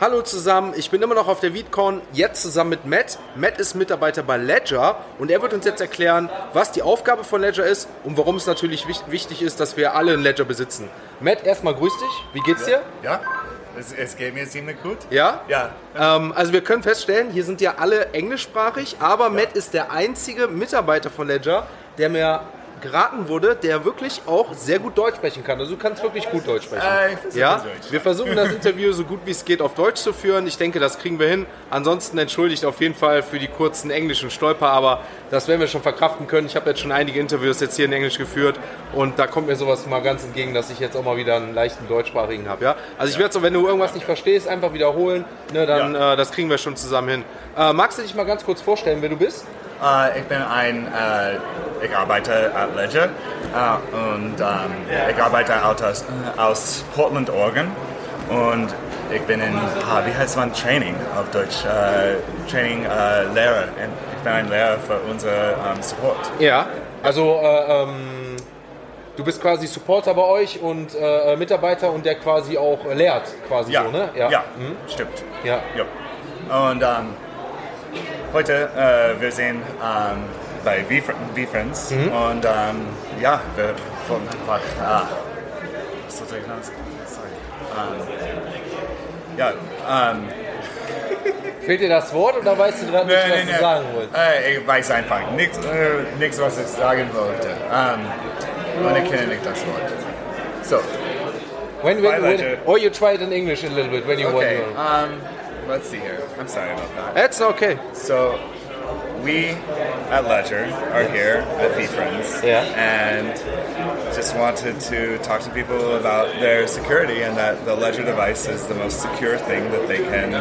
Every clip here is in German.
Hallo zusammen, ich bin immer noch auf der VidCon, jetzt zusammen mit Matt. Matt ist Mitarbeiter bei Ledger und er wird uns jetzt erklären, was die Aufgabe von Ledger ist und warum es natürlich wich- wichtig ist, dass wir alle einen Ledger besitzen. Matt, erstmal grüß dich, wie geht's dir? Ja, es, es geht mir ziemlich gut. Ja? Ja. Ähm, also wir können feststellen, hier sind ja alle englischsprachig, aber Matt ist der einzige Mitarbeiter von Ledger, der mir geraten wurde, der wirklich auch sehr gut Deutsch sprechen kann. Also du kannst wirklich gut Deutsch sprechen. Äh, ja, wir versuchen das Interview so gut wie es geht auf Deutsch zu führen. Ich denke, das kriegen wir hin. Ansonsten entschuldigt auf jeden Fall für die kurzen englischen Stolper, aber das werden wir schon verkraften können. Ich habe jetzt schon einige Interviews jetzt hier in Englisch geführt und da kommt mir sowas mal ganz entgegen, dass ich jetzt auch mal wieder einen leichten deutschsprachigen habe. Ja? Also ich werde so, wenn du irgendwas nicht verstehst, einfach wiederholen. Ne, dann äh, das kriegen wir schon zusammen hin. Äh, magst du dich mal ganz kurz vorstellen, wer du bist? Äh, ich bin ein, äh, ich arbeite at Ledger äh, und ähm, ich arbeite aus, aus Portland, Oregon und ich bin in, ah, wie heißt man, Training auf Deutsch, äh, Training äh, Lehrer. Ich bin ein Lehrer für unser ähm, Support. Ja. Also äh, ähm, du bist quasi Supporter bei euch und äh, Mitarbeiter und der quasi auch lehrt, quasi Ja, so, ne? ja, Mhm. stimmt. Ja. Ja. Und ähm, heute, äh, wir sind ähm, bei V-Friends Mhm. und ähm, ja, wir wollen einfach, ah? Sorry. Ähm, ja, ähm, Fehlt dir das Wort oder weißt du gerade nicht, was du sagen wolltest? Äh, ich weiß einfach nichts, äh, nichts was ich sagen wollte. Ähm, und ich kenne nicht das Wort. So, When, when, when, or you try it in English a little bit when you okay, want to. um, let's see here. I'm sorry about that. That's okay. So, we at Ledger are here at VFriends Yeah. and just wanted to talk to people about their security and that the Ledger device is the most secure thing that they can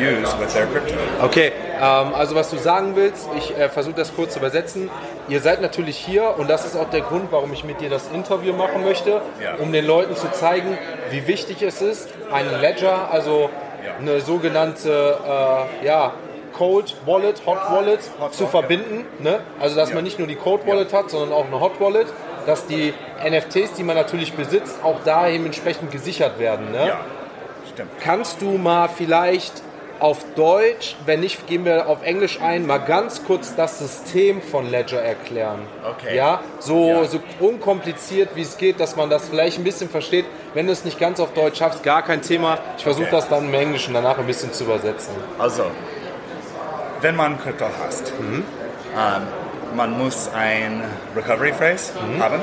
use with their crypto. Okay, ähm, also was du sagen willst, ich äh, versuche das kurz zu übersetzen. Ihr seid natürlich hier und das ist auch der Grund, warum ich mit dir das Interview machen möchte, Ja. um den Leuten zu zeigen, wie wichtig es ist, einen Ledger, also. Eine sogenannte äh, ja, Code Wallet, Hot Wallet Hot zu verbinden. Ne? Also dass man nicht nur die Code Wallet hat, sondern auch eine Hot Wallet, dass die NFTs, die man natürlich besitzt, auch da dementsprechend gesichert werden. Ne? Ja, stimmt. Kannst du mal vielleicht auf Deutsch, wenn nicht, gehen wir auf Englisch ein, mal ganz kurz das System von Ledger erklären? Okay. Ja, so, Ja. so unkompliziert wie es geht, dass man das vielleicht ein bisschen versteht. Wenn du es nicht ganz auf Deutsch schaffst, gar kein Thema. Ich versuche Okay. das dann im Englischen danach ein bisschen zu übersetzen. Also, wenn man Krypto hast, ähm, man muss ein Recovery Phrase haben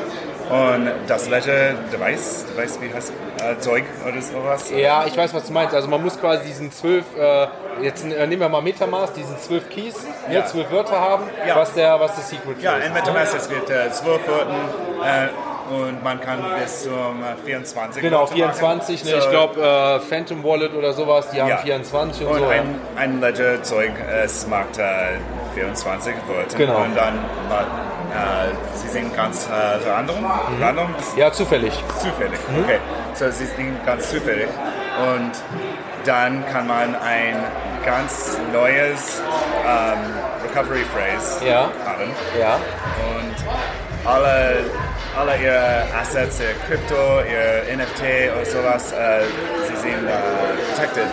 und das Ledger Device, Device wie heißt äh, Zeug oder sowas. Ja, ich weiß, was du meinst. Also man muss quasi diesen zwölf, äh, jetzt äh, nehmen wir mal Metamask, diesen zwölf Keys, ne, Ja. zwölf Wörter haben, Ja. was der, was der Secret Ja, Phrase in ist. MetaMask es gibt äh, 12 Worten äh, und man kann bis zum äh, 24 Genau, Worte machen. 24, ne? So, ich glaube äh, Phantom Wallet oder sowas, die haben Ja. 24 und, Und so. ja. ein, ein Ledger-Zeug, es macht äh, 24 Worte. Genau. Und dann, äh, sie sind ganz äh, random, Mhm. random Ja, zufällig. Zufällig, Mhm. okay. So, sie sind ganz zufällig. Und dann kann man ein ganz neues ähm, Recovery Phrase Ja. haben. Ja. Und alle, alle ihre Assets, ihr Krypto, ihr NFT oder sowas, äh, sie sind äh, protected.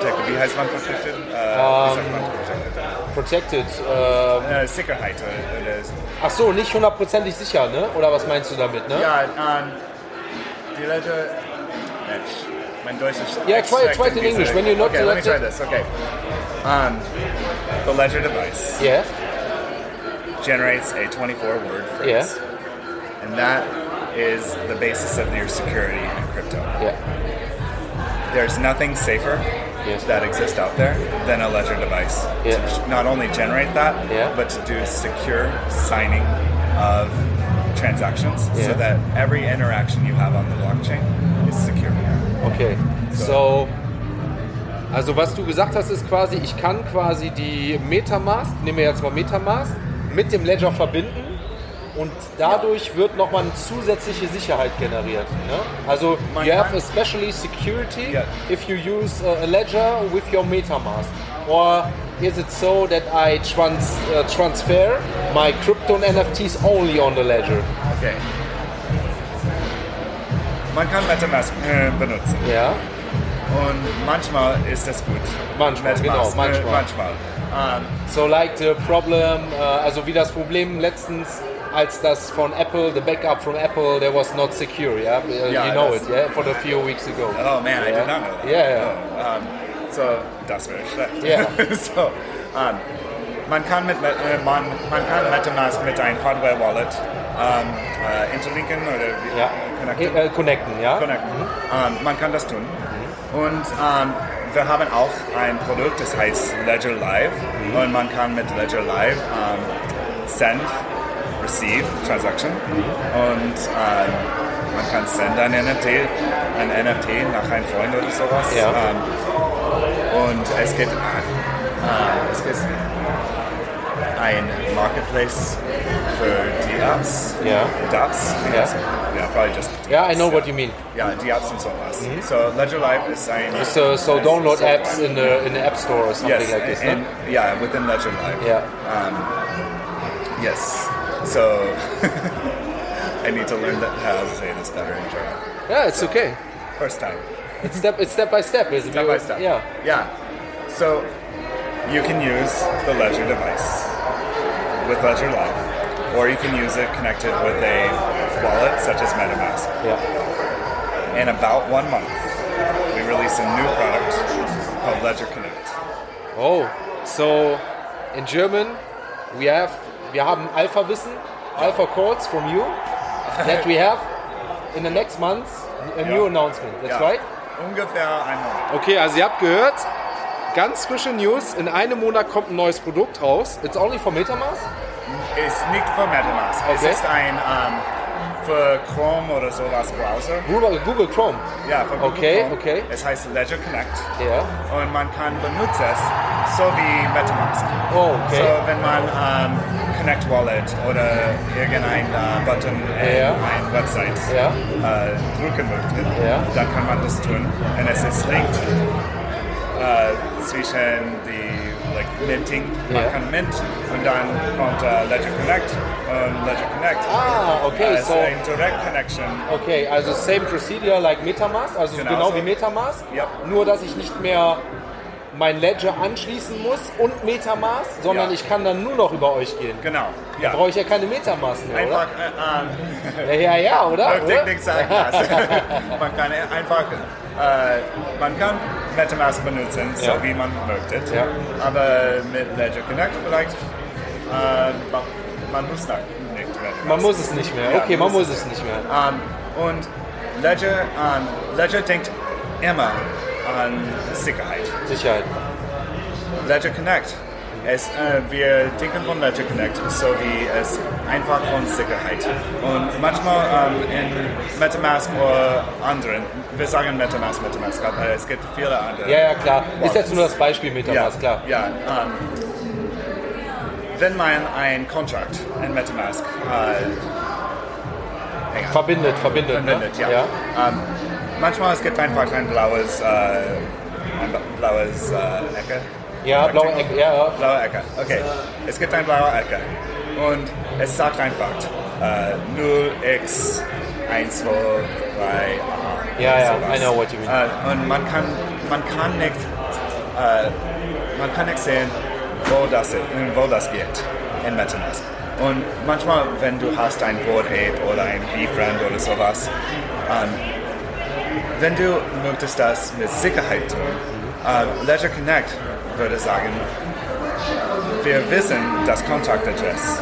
protected. Wie heißt man protected? Äh, wie sagt man protected? Protected. Äh, Äh, Sicherheit. Oder, ach so, nicht hundertprozentig sicher, ne? Oder was meinst du damit, ne? ja, ähm, die Leute. Mensch, mein Deutsch ist. Yeah, try it- try it in English. When you're not Okay, let me try selected- this. Okay. Um, the ledger device Yes. generates a 24-word phrase, Yeah. and that is the basis of your security in crypto. Ja. There's nothing safer Yes. that exist out there than a ledger device Yeah. to not only generate that, Yeah. but to do secure signing of transactions Yeah. so that every interaction you have on the blockchain is secure. Okay. So. Also was du gesagt hast, ist quasi, ich kann quasi die Metamask, nehmen wir jetzt mal Metamask, mit dem Ledger verbinden und dadurch wird nochmal eine zusätzliche Sicherheit generiert. Ne? Also Man you have kann- especially security Ja. if you use a Ledger with your Metamask. Or is it so that I trans uh, transfer my crypto and NFTs only on the Ledger? Okay. Man kann MetaMask äh, benutzen. Ja. Und manchmal ist das gut. Manchmal, genau, Maske, manchmal. manchmal. Ähm, So like the problem, uh, also wie das Problem letztens, als das von Apple, the backup from Apple, there was not secure, yeah? Yeah, you know it, yeah? For a few weeks ago. oh man, I Yeah. did not know that. Yeah, yeah. Ähm, so, das wäre schlecht. Ja. so, ähm, man kann mit äh, man, man kann MetaMask mit einem Hardware-Wallet ähm, äh, interlinken oder wie- Ja. connecten. Äh, connecten, ja? connecten. Ähm, man kann das tun. Und ähm, wir haben auch ein Produkt, das heißt Ledger Live. Und man kann mit Ledger Live ähm, send, receive, Transaction. Und ähm, man kann send ein NFT, ein NFT nach einem Freund oder sowas. Ja. Ähm, und es gibt, äh, es gibt ein Marketplace für die Apps. Ja. Dapps? Ja. Ja, probably just Yeah, I know what you mean. ja, die Apps und sowas. So Ledger Live ist ein So, so download apps in the in the app store or something yes, like this, and, ne? yeah, within Ledger Live. Yeah. Yes. So I need to learn that, how to say this better in German. Yeah, it's okay. First time. It's step, it's step by step, isn't Step it? by step. Yeah. Yeah. So you can use the Ledger device with Ledger Live, or you can use it connected with a wallet such as MetaMask. Yeah. In about one month, we release a new product called Ledger Connect. Oh, so in German we have wir haben Alpha Wissen, Alpha Calls from you that we have in the next month a new Ja. announcement. That's Ja. right. Ungefähr ein Monat. Okay, also ihr habt gehört, ganz frische News. In einem Monat kommt ein neues Produkt raus. It's only for MetaMask. Ist nicht für MetaMask. Okay. Es ist ein ähm, für Chrome oder sowas Browser. Google, Google Chrome. Ja, für Google Okay, Chrome. okay. Es heißt Ledger Connect Ja. und man kann benutzen es so wie MetaMask. Oh, okay. So, wenn man ähm, Connect Wallet oder irgendein äh, Button in Ja. eine Website Ja. äh, drücken möchte, Ja. dann kann man das tun. Und es ist linked äh, zwischen die like, Minting. Man Ja. kann Mint und dann kommt äh, Ledger Connect und Ledger Connect. Ah, okay, Äh, so- ist ein Direct Connection. Okay, also same procedure like MetaMask, also Genau genau so. wie MetaMask, nur dass ich nicht mehr mein Ledger anschließen muss und MetaMask, sondern Ja. ich kann dann nur noch über euch gehen. Genau. Ja. Brauche ich ja keine MetaMask mehr, Einfach oder? äh, ähm, Ja, ja, ja, oder? Sagen was. man kann einfach, äh, man kann MetaMask benutzen, so wie man möchte. Aber mit Ledger Connect vielleicht, äh, man, man muss nicht MetaMask. Man muss es nicht mehr. Okay, man muss es nicht mehr. Ähm, und Ledger, ähm, Ledger denkt immer an Sicherheit. Sicherheit. Ledger Connect. Es, äh, wir denken von Ledger Connect, so wie es einfach von Sicherheit. Und manchmal ähm, in MetaMask oder anderen, wir sagen MetaMask, MetaMask, aber es gibt viele andere. Ja, ja, klar. Ist jetzt nur das Beispiel MetaMask, klar. Ja, ähm, wenn man ein Contract in MetaMask äh, Verbindet, verbindet. verbindet, ne? ja. Ähm, manchmal es gibt einfach ein blaues, äh, ein blaues äh, Ecke. Ja, blaue Ecke, ja, ja. Blaue Ecke, okay. Es gibt eine blaue Ecke und es sagt einfach äh, 0x 1, 2, 3, aha. Ja, ja, sowas. I know what you mean. Äh, und man kann, man kann nicht, äh, man kann nicht sehen, wo das, wo das geht in MetaMask. Und manchmal, wenn du hast ein Board Ape oder ein V-Friend oder sowas, ähm, wenn du möchtest das mit Sicherheit tun, äh, Ledger Connect würde sagen, wir wissen das Kontaktadress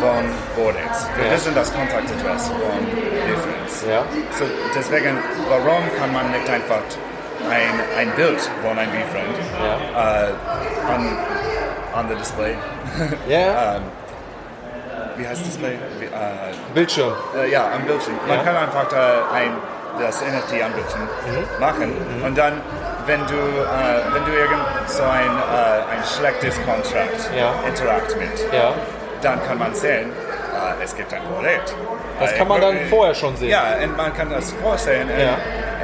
von Boardix. Wir Ja. wissen das Kontaktadress von Difference. Ja. So, deswegen, warum kann man nicht einfach ein, ein Bild von einem V-Friend Ja. äh, on, on the display, Ja, ähm, wie heißt Display? Wie, äh, Bildschirm. ja, am Bildschirm. Man kann einfach ein, das NFT Bildschirm Mhm. machen und dann, wenn du, äh, wenn du irgend so ein, äh, ein schlechtes Contract Ja. interact mit, Ja. dann kann man sehen, äh, es gibt ein Projekt. Das kann man dann vorher schon sehen. Ja, und man kann das vorsehen. Und, Ja.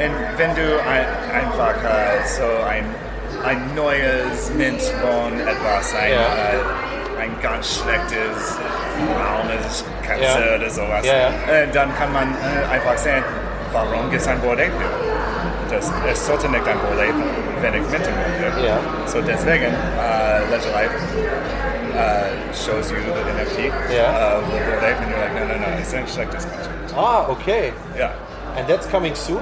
und wenn du ein, einfach äh, so ein, ein neues Mint von etwas, ein, äh, ein ganz schlechtes braunes Katze Ja. oder sowas, Ja, ja. dann kann man äh, einfach sehen, warum gibt es ein hier? das, es sollte nicht ein Problem, wenn ich. Ja. So deswegen, uh, Ledger Live uh, shows you the NFT Yeah. of the Bored and you're like, no, no, no, it's schlechtes Contract. Ah, okay. Ja, And that's coming soon?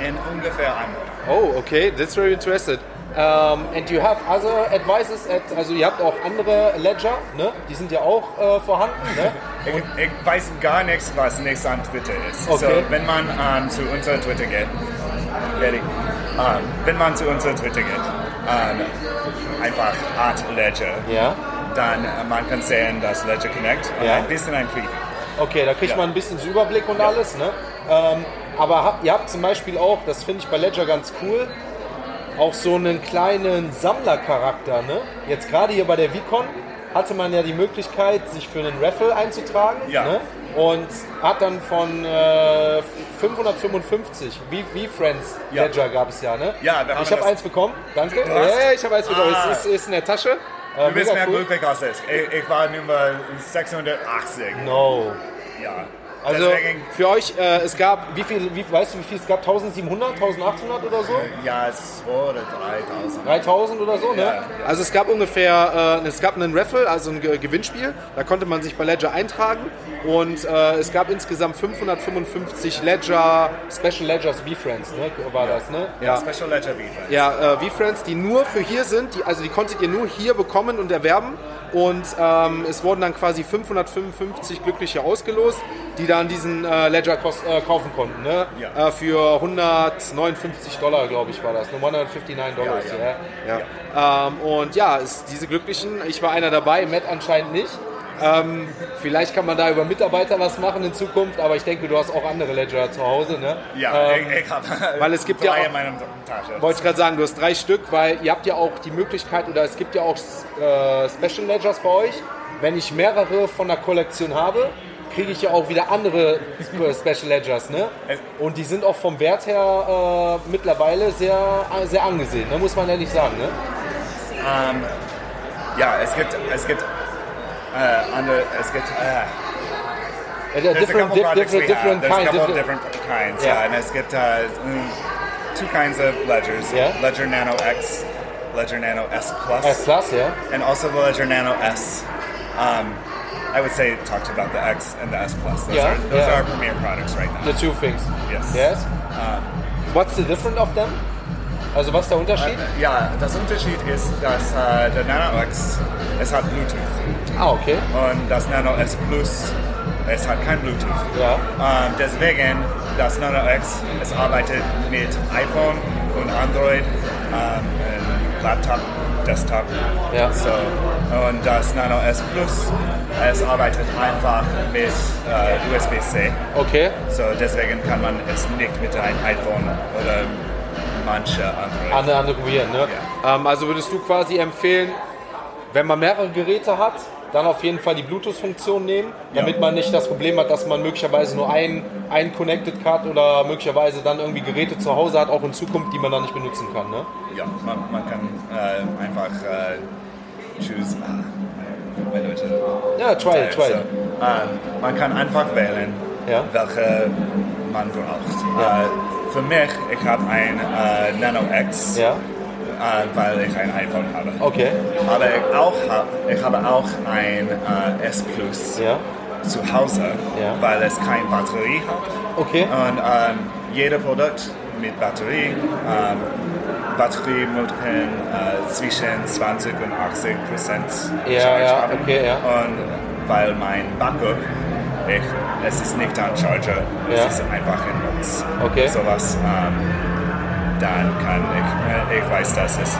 in ungefähr einem Monat. Oh, okay, that's very interested. Um, and you have other advices at, also ihr habt auch andere Ledger, ne? Die sind ja auch äh, vorhanden, ne? Ich, ich weiß gar nichts, was nichts an Twitter ist. Okay. So, wenn man ähm, zu unserer Twitter geht, ready? Ähm, wenn man zu unserer Twitter geht, ähm, einfach Art Ledger, Ja. dann äh, man kann sehen, dass Ledger Connect und Ja. ein bisschen ein Preview. Okay, da kriegt Ja. man ein bisschen Überblick und alles, ne? Ähm, aber habt, ihr habt zum Beispiel auch, das finde ich bei Ledger ganz cool, auch so einen kleinen Sammlercharakter, ne? Jetzt gerade hier bei der Vicon hatte man ja die Möglichkeit, sich für einen Raffle einzutragen. Ja. Ne? Und hat dann von äh, 555, wie, wie Friends Ja. Ledger gab es ja, ne? Ja, haben ich habe eins bekommen, danke. Ja, ich habe eins bekommen, Ah. es ist, ist in der Tasche. Äh, Du bist mehr cool. glücklich als ich. Ich war Nummer 680. No. Ja. Also Deswegen, für euch, äh, es gab, wie viel, wie, weißt du, wie viel es gab? 1700, 1800 oder so? ja, 2 oder 3000. 3000 oder so, ne? Ja. Also es gab ungefähr, äh, es gab einen Raffle, also ein Ge- Gewinnspiel, da konnte man sich bei Ledger eintragen und äh, es gab insgesamt 555 Ledger, Special Ledgers V-Friends, ne? war das, ne? Ja, Special Ledger Defense. Ja, äh, V-Friends, die nur für hier sind, die, also die konntet ihr nur hier bekommen und erwerben. Und ähm, es wurden dann quasi 555 Glückliche ausgelost, die dann diesen äh, Ledger kos- äh, kaufen konnten. Ne? Ja. Äh, für 159 Dollar, glaube ich, war das. Ne? 159 Dollar. Ja, Ja, ja. Ähm, und ja, es, diese Glücklichen, ich war einer dabei, Matt anscheinend nicht. Ähm, vielleicht kann man da über Mitarbeiter was machen in Zukunft, aber ich denke, du hast auch andere Ledger zu Hause. Ne? Ja, ähm, ich, ich habe weil es gibt drei ja auch- in meiner Tasche. wollte ich gerade sagen, du hast drei Stück, weil ihr habt ja auch die Möglichkeit oder es gibt ja auch äh, Special Ledgers bei euch. Wenn ich mehrere von der Kollektion habe, kriege ich ja auch wieder andere Special Ledgers, ne? Und die sind auch vom Wert her äh, mittlerweile sehr, sehr angesehen, ne? muss man ehrlich sagen, ne? Ähm, ja, es gibt, es gibt äh, es gibt, äh, Äh, there's a different, couple diff, projects we different, different have. There's a couple different, different kinds, Yeah. yeah. And es gibt uh, mm, two kinds of ledgers. Yeah. Ledger Nano X, Ledger Nano S Plus, S Plus, ja. and also the Ledger Nano S. Um, I would say talk about the X and the S Plus. Those, Yeah, are, those yeah. are our premier products right now. The two things. Yes. Yes. Um, What's the difference of them? Also was ist der Unterschied? ja, das Unterschied ist, dass äh, der Nano X, es hat Bluetooth. Ah, okay. Und das Nano S Plus, es hat kein Bluetooth. Ja. Ähm, deswegen, das Nano X, es arbeitet mit iPhone und Android, ähm, und Laptop, Desktop. Ja. So, und das Nano S Plus, es arbeitet einfach mit äh, USB-C. Okay. So, deswegen kann man es nicht mit einem iPhone oder manche Android. Andere, andere probieren, ne? Ähm, also würdest du quasi empfehlen, wenn man mehrere Geräte hat, dann auf jeden Fall die Bluetooth-Funktion nehmen, damit Ja. man nicht das Problem hat, dass man möglicherweise nur ein, ein Connected hat oder möglicherweise dann irgendwie Geräte zu Hause hat, auch in Zukunft, die man dann nicht benutzen kann. Ne? Ja, man, man kann äh, einfach äh, choose. Ah, meine Leute. Ja, try it, try So, it. ähm, man kann einfach wählen, Ja. welche man braucht. Ja. Äh, für mich, ich habe ein äh, Nano X, äh, weil ich ein iPhone habe. okay. Aber ich, auch ich habe auch ein äh, S Plus Ja, zu Hause, Ja. weil es keine Batterie hat. okay. Und ähm, jeder Produkt mit Batterie, ähm, Batterie möchten äh, zwischen 20 und 80 Prozent Ja, ja, okay, ja. Und weil mein Backup, ich, es ist nicht ein Charger, Ja. es ist einfach ein Nutz. Okay. Sowas, ähm, dann kann ich, äh, ich weiß, dass es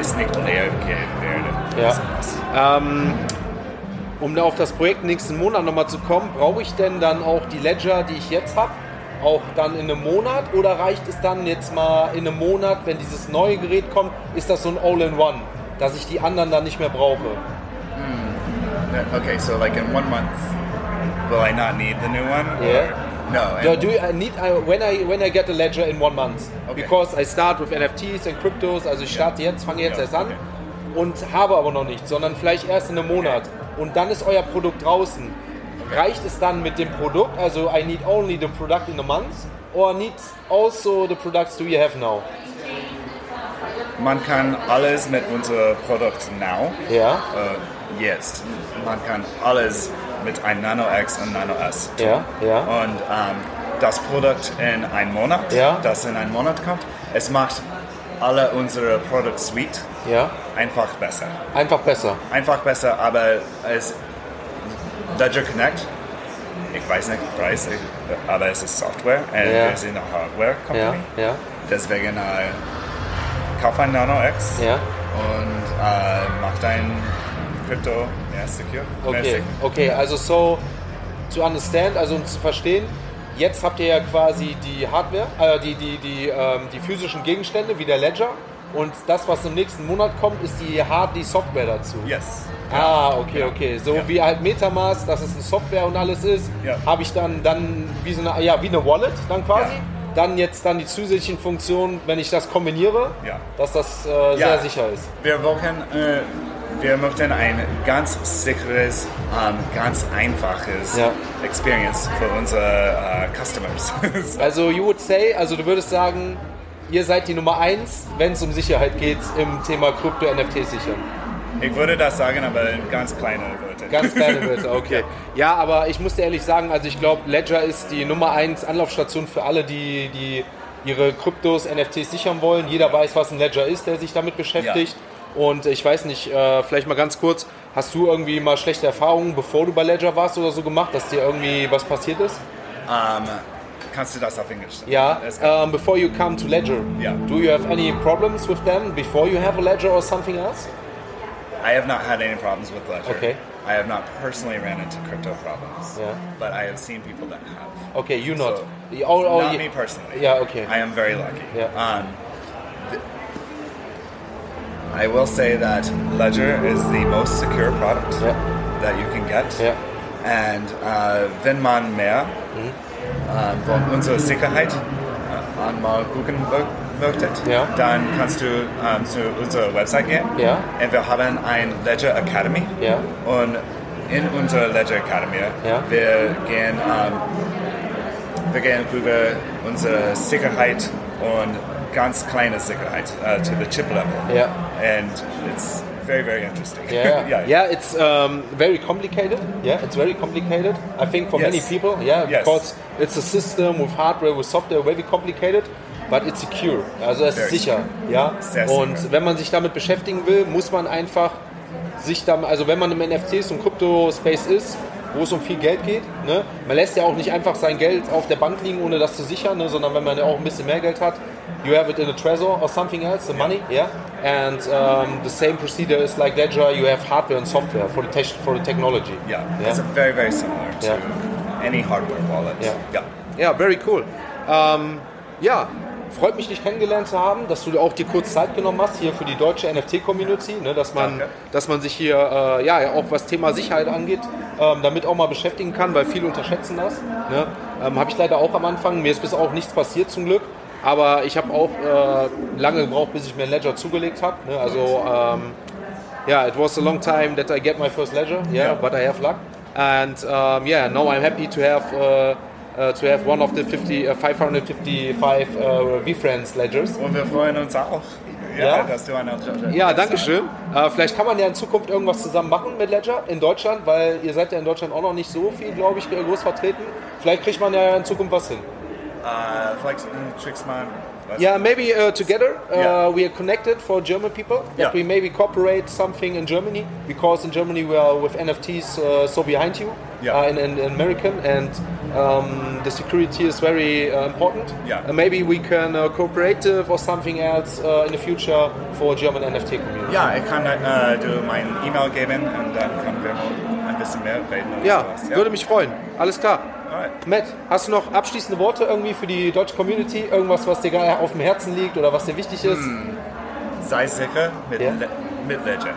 ist nicht leer gehen werde. Ja. Sowas. Ähm, um auf das Projekt nächsten Monat nochmal zu kommen, brauche ich denn dann auch die Ledger, die ich jetzt habe, auch dann in einem Monat oder reicht es dann jetzt mal in einem Monat, wenn dieses neue Gerät kommt, ist das so ein All-in-One, dass ich die anderen dann nicht mehr brauche? Okay, so like in one month, will I not need the new one? Yeah. No. No, do I need I, when I when I get a ledger in one month Okay. because I start with NFTs and cryptos, also ich starte jetzt, fange jetzt erst an okay. und habe aber noch nichts, sondern vielleicht erst in einem Monat und dann ist euer Produkt draußen. Reicht es dann mit dem Produkt, also I need only the product in a month or need also the products do you have now? Man kann alles mit unserem Produkt now Ja, äh, jetzt. Man kann alles mit ein Nano X und Nano S. ja, ja. Und ähm, das Produkt in einem Monat, Ja. das in einen Monat kommt, es macht alle unsere Product Suite Ja, einfach besser. einfach besser. Einfach besser, aber es Ledger Connect, ich weiß nicht Preis, aber es ist Software und Ja. wir sind eine Hardware Ja, Deswegen äh, kauf ein Nano X ja. und äh, mach dein Crypto ja, secure. Okay, okay, also so to understand, also um zu verstehen, jetzt habt ihr ja quasi die Hardware, äh, die, die, die, ähm, die physischen Gegenstände wie der Ledger und das, was im nächsten Monat kommt, ist die Hard, die Software dazu. Yes. Ah, okay, okay. So Ja. wie halt Metamask, dass es eine Software und alles ist, Ja. habe ich dann, dann wie so eine, ja, wie eine Wallet dann quasi. Ja. Dann jetzt dann die zusätzlichen Funktionen, wenn ich das kombiniere, Ja. dass das äh, sehr sicher ist. Wir wollen, äh, wir möchten ein ganz sicheres, ähm, ganz einfaches Ja. Experience für unsere äh, Customers. So. Also you would say, also du würdest sagen, ihr seid die Nummer eins, wenn es um Sicherheit geht im Thema Krypto-NFT sichern. ich würde das sagen, aber in ganz kleine Worte. Ganz kleine Wörter, okay. Ja, aber ich muss dir ehrlich sagen, also ich glaube, Ledger ist die Nummer eins Anlaufstation für alle, die, die ihre Kryptos, NFTs sichern wollen. Jeder weiß, was ein Ledger ist, der sich damit beschäftigt. Und ich weiß nicht, äh, vielleicht mal ganz kurz, hast du irgendwie mal schlechte Erfahrungen, bevor du bei Ledger warst oder so gemacht, dass dir irgendwie was passiert ist? Ähm, kannst du das auf Englisch sagen? Ja, kann- um, before you come to Ledger, Yeah. do you have any problems with them before you have a Ledger or something else? I have not had any problems with Ledger. Okay. I have not personally ran into crypto problems. Yeah. But I have seen people that have. Okay, you not. So, oh, oh, not ye- me personally. Yeah, okay. I am very lucky. Yeah. Um, I will say that Ledger is the most secure product Yeah. that you can get. Ja. And uh, wenn man mehr Mhm. ähm, von unserer Sicherheit einmal gucken mö- möchtet, Ja. dann kannst du ähm, zu unserer Website gehen. Ja. Und wir haben ein Ledger Academy. Ja. Und in unserer Ledger Academy, wir gehen ähm, wir gehen über unsere Sicherheit und ganz kleine Sicherheit uh, to the chip level. Yeah. And it's very, very interesting. Yeah, yeah. yeah, it's um, very complicated. Yeah, it's very complicated. I think for many Yes. people, yeah, Yes. because it's a system with hardware, with software, very complicated, but it's secure. Also es ist sicher, ja. Sehr Und sicher. wenn man sich damit beschäftigen will, muss man einfach sich dann, also wenn man im NFTs und Krypto-Space ist, wo es um viel Geld geht, ne? man lässt ja auch nicht einfach sein Geld auf der Bank liegen, ohne das zu sichern, ne? sondern wenn man ja auch ein bisschen mehr Geld hat, you have it in a trezor or something else, the money, yeah. And um, the same procedure is like Ledger, you have hardware and software for the, tech for the technology. Yeah, Yeah. it's very, very similar to Yeah. any hardware wallet. Yeah. yeah. Ja, very cool. Ähm, ja, freut mich, dich kennengelernt zu haben, dass du auch dir kurz Zeit genommen hast hier für die deutsche NFT-Community, ne, dass, man, Danke. dass man sich hier äh, ja, auch was Thema Sicherheit angeht, ähm, damit auch mal beschäftigen kann, weil viele unterschätzen das. Ne? Ähm, habe ich leider auch am Anfang, mir ist bis auch nichts passiert zum Glück, aber ich habe auch äh, lange gebraucht, bis ich mir ein Ledger zugelegt habe. Ne? Also, ähm, yeah, it was a long time that I get my first ledger. Yeah, Yeah. but I have luck. And um, yeah, now I'm happy to have uh, uh, to have one of the 50, uh, 555 uh, VFriends ledgers. Und wir freuen uns auch, ja, Ja? dass du eine Ja, danke schön. Äh, vielleicht kann man ja in Zukunft irgendwas zusammen machen mit Ledger in Deutschland, weil ihr seid ja in Deutschland auch noch nicht so viel, glaube ich, groß vertreten. Vielleicht kriegt man ja in Zukunft was hin. Uh, vielleicht äh, Tricks Yeah, maybe uh, together uh, Yeah. we are connected for German people. That Yeah. we maybe cooperate something in Germany because in Germany we are with NFTs uh, so behind you Yeah. uh, in, in, in American and um, the security is very uh, important. Yeah. Uh, maybe we can uh, cooperate uh, for something else uh, in the future for German NFT community. Yeah, I can du mein E-Mail dann können wir mal ein bisschen mehr reden. Ja, sowas, würde mich freuen. Alles klar. Alright. Matt, hast du noch abschließende Worte irgendwie für die deutsche Community? Irgendwas, was dir gerade auf dem Herzen liegt oder was dir wichtig ist? Sei sicher mit, Ja. Le mit Ledger.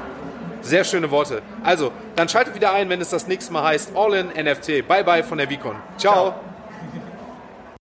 Sehr schöne Worte. Also, dann schaltet wieder ein, wenn es das nächste Mal heißt All in NFT. Bye bye von der Vicon. Ciao. Ciao.